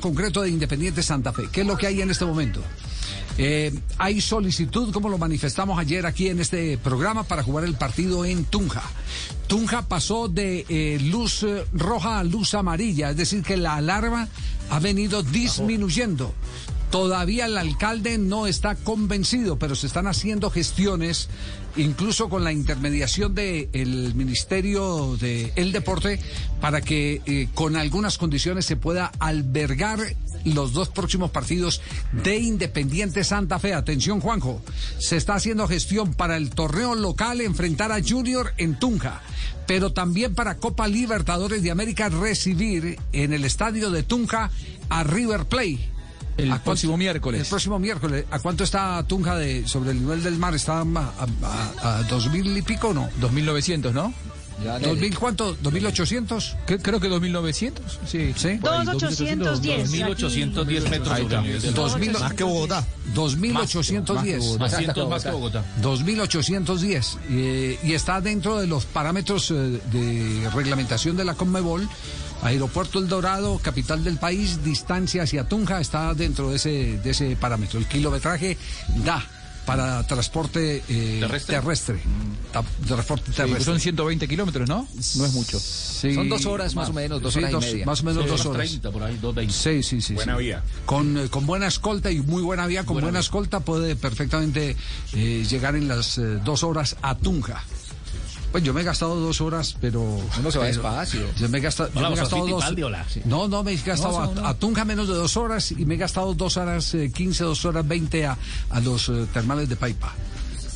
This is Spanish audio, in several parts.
concreto de Independiente Santa Fe. ¿Qué es lo que hay en este momento? Eh, hay solicitud, como lo manifestamos ayer aquí en este programa, para jugar el partido en Tunja. Tunja pasó de eh, luz eh, roja a luz amarilla, es decir, que la alarma ha venido disminuyendo. Todavía el alcalde no está convencido, pero se están haciendo gestiones, incluso con la intermediación del Ministerio del el Deporte, para que eh, con algunas condiciones se pueda albergar los dos próximos partidos de Independiente Santa Fe. Atención, Juanjo, se está haciendo gestión para el torneo local enfrentar a Junior en Tunja pero también para Copa Libertadores de América recibir en el estadio de Tunja a River Plate. El próximo miércoles. El próximo miércoles. ¿A cuánto está Tunja de, sobre el nivel del mar? ¿Está a, dos mil y pico o no? 2.900, ¿no? ¿Dos mil cuánto? ¿Dos mil ochocientos? Creo que dos mil novecientos. Sí. ¿Sí? Dos ochocientos diez. Dos mil ochocientos diez metros sobre el nivel del mar. Dos mil- Más que Bogotá. 2810. Más más que Bogotá. 2810 eh, y está dentro de los parámetros eh, de reglamentación de la Conmebol. Aeropuerto El Dorado, capital del país, distancia hacia Tunja, está dentro de ese, de ese parámetro. El kilometraje da para transporte eh, ¿Terrestre? terrestre. Ta- transporte Sí, terrestre. son 120 kilómetros, ¿no? No es mucho. Sí, Son dos horas más o menos, dos sí, horas y media. Más o menos dos Dos horas. por ahí. Sí, sí, sí. Buena sí. vía. Con, eh, con buena escolta y muy buena vía, con buena, escolta puede perfectamente eh, llegar en las eh, dos horas a Tunja. Pues yo me he gastado dos horas, pero... Uno se va pero- despacio. Yo me he gastado, yo Hola, me he gastado dos... Fittipaldi, hola. Sí. No, no, me he gastado No, a, a Tunja menos de dos horas y me he gastado dos horas eh, 15, dos horas 20 a, a los eh, termales de Paipa.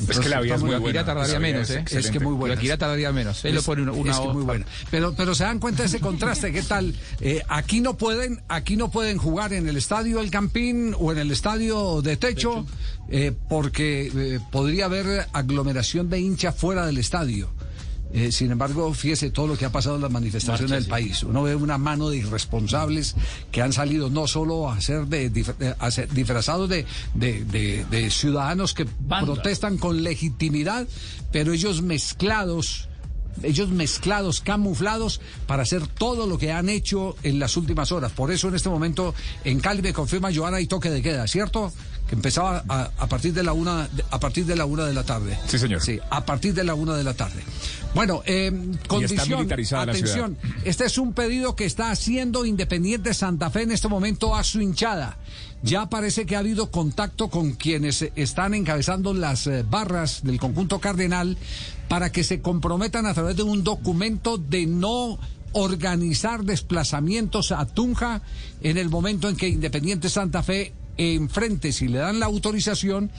Es que la vía es muy buena. Tardaría menos, es ¿eh? Es que muy buena. Guaquirá tardaría menos. Él lo pone una, una es que muy buena. Pero, pero se dan cuenta de ese contraste. ¿Qué tal? Eh, aquí no pueden, aquí no pueden jugar en el estadio El Campín o en el estadio de techo, eh, porque eh, podría haber aglomeración de hinchas fuera del estadio. Eh, sin embargo, fíjese todo lo que ha pasado en las manifestaciones del país. Uno ve una mano de irresponsables que han salido no solo a ser, de, eh, a ser disfrazados de, ciudadanos que protestan con legitimidad, pero ellos mezclados ellos mezclados, camuflados, para hacer todo lo que han hecho en las últimas horas. Por eso en este momento en Cali me confirma Joana y toque de queda, ¿cierto? Que empezaba a, a partir de la una de- a partir de la una de la tarde. Sí, señor. Sí, a partir de la una de la tarde. Bueno, eh, condición, atención, este es un pedido que está haciendo Independiente Santa Fe en este momento a su hinchada. Ya parece que ha habido contacto con quienes están encabezando las eh, barras del conjunto cardenal para que se comprometan a través de un documento de no organizar desplazamientos a Tunja en el momento en que Independiente Santa Fe enfrente, si le dan la autorización,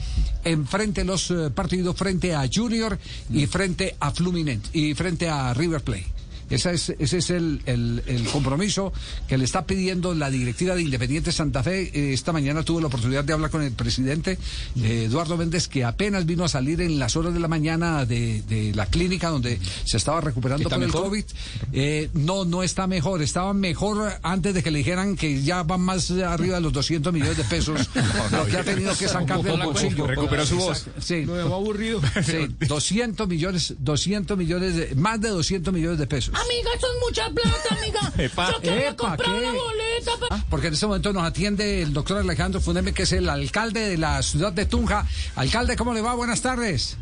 enfrente los eh, partidos frente a Junior y frente a Fluminense y frente a River Plate. Esa es, ese es el, el- el compromiso que le está pidiendo la directiva de Independiente Santa Fe. Eh, esta mañana tuve la oportunidad de hablar con el presidente eh, Eduardo Méndez, que apenas vino a salir en las horas de la mañana de, de la clínica donde se estaba recuperando ¿Está por el? COVID. Eh, no, no está mejor. Estaba mejor antes de que le dijeran que ya van más arriba de los 200 millones de pesos, lo que ha tenido que sacar del bolsillo. Recuperó su voz. Sí. Lo dejó aburrido. Sí, 200 millones, 200 millones, de, más de 200 millones de pesos. Amiga, eso es mucha plata, amiga. Epa. Yo quería Epa, comprar ¿qué? una boleta para... Porque en este momento nos atiende el doctor Alejandro Fundeme, que es el alcalde de la ciudad de Tunja. Alcalde, ¿cómo le va? Buenas tardes.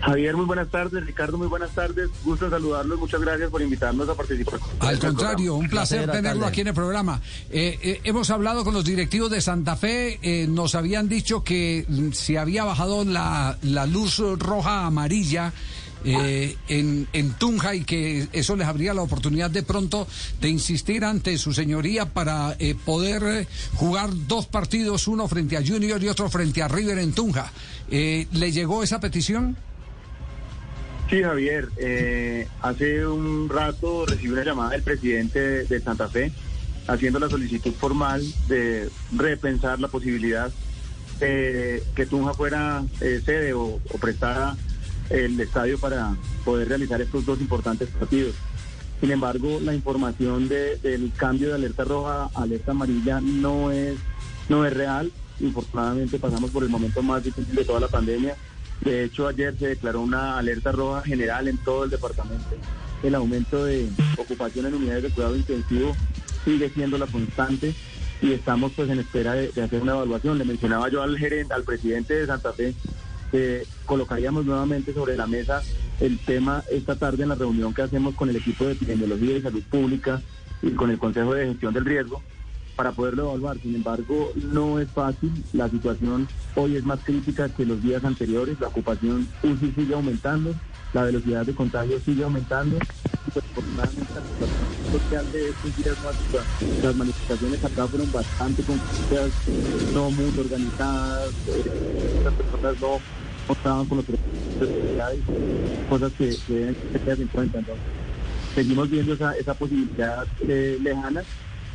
Javier, muy buenas tardes. Ricardo, muy buenas tardes. Gusto saludarlos. Muchas gracias por invitarnos a participar. Al contrario, un placer Placer, tenerlo alcalde. aquí en el programa. Eh, eh, hemos hablado con los directivos de Santa Fe, eh, nos habían dicho que mm, se había bajado la, la luz roja amarilla. Eh, en, Tunja y que eso les habría la oportunidad de pronto de insistir ante su señoría para eh, poder eh, jugar dos partidos, uno frente a Junior y otro frente a River en Tunja. Eh, ¿Le llegó esa petición? Sí, Javier. eh, hace un rato recibí una llamada del presidente de Santa Fe haciendo la solicitud formal de repensar la posibilidad de que Tunja fuera sede o, o prestada el estadio para poder realizar estos dos importantes partidos. Sin embargo, la información de- del cambio de alerta roja a alerta amarilla no es, no es real. Infortunadamente pasamos por el momento más difícil de toda la pandemia. De hecho, ayer se declaró una alerta roja general en todo el departamento. El aumento de ocupación en unidades de cuidado intensivo sigue siendo la constante y estamos pues en espera de, de hacer una evaluación. Le mencionaba yo al gerente, al presidente de Santa Fe, que colocaríamos nuevamente sobre la mesa el tema esta tarde en la reunión que hacemos con el equipo de epidemiología y salud pública y con el Consejo de Gestión del Riesgo para poderlo evaluar. Sin embargo, no es fácil. La situación hoy es más crítica que los días anteriores. La ocupación UCI sigue aumentando, la velocidad de contagio sigue aumentando. Pues. Las manifestaciones acá fueron bastante confusas, no muy organizadas. eh, las personas no, no estaban con los cosas que, deben tener en cuenta. Entonces, seguimos viendo esa, esa posibilidad eh, lejana.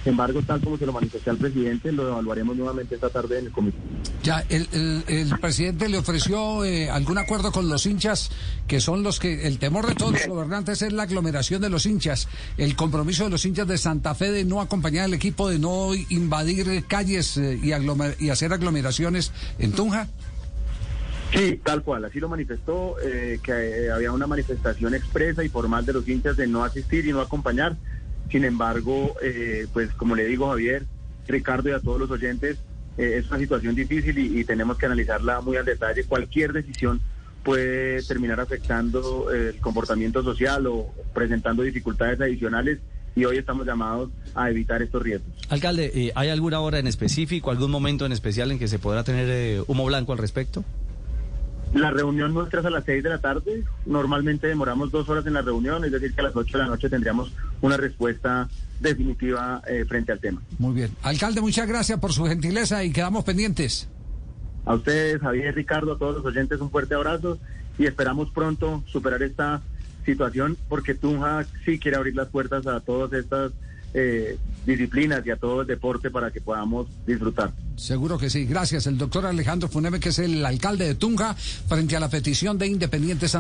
Sin embargo, tal como se lo manifesté al presidente, lo evaluaremos nuevamente esta tarde en el comité. Ya, el, el- el presidente le ofreció eh, algún acuerdo con los hinchas, que son los que, el temor de todos los gobernantes es la aglomeración de los hinchas, el compromiso de los hinchas de Santa Fe de no acompañar al equipo, de no invadir calles eh, y, aglomer- y hacer aglomeraciones en Tunja. Sí, tal cual, así lo manifestó, eh, que eh, había una manifestación expresa y formal de los hinchas de no asistir y no acompañar. Sin embargo, eh, pues como le digo Javier, Ricardo y a todos los oyentes, eh, es una situación difícil y, y tenemos que analizarla muy al detalle. Cualquier decisión puede terminar afectando eh, el comportamiento social o presentando dificultades adicionales y hoy estamos llamados a evitar estos riesgos. Alcalde, ¿hay alguna hora en específico, algún momento en especial en que se podrá tener humo blanco al respecto? La reunión nuestra es a las seis de la tarde. Normalmente demoramos dos horas en la reunión, es decir, que a las ocho de la noche tendríamos una respuesta definitiva eh, frente al tema. Muy bien. Alcalde, muchas gracias por su gentileza y quedamos pendientes. A ustedes, Javier, Ricardo, a todos los oyentes, un fuerte abrazo y esperamos pronto superar esta situación porque Tunja sí quiere abrir las puertas a todas estas eh, disciplinas y a todo el deporte para que podamos disfrutar. Seguro que sí. Gracias. El doctor Alejandro Funeme, que es el alcalde de Tunja, frente a la petición de Independiente Santa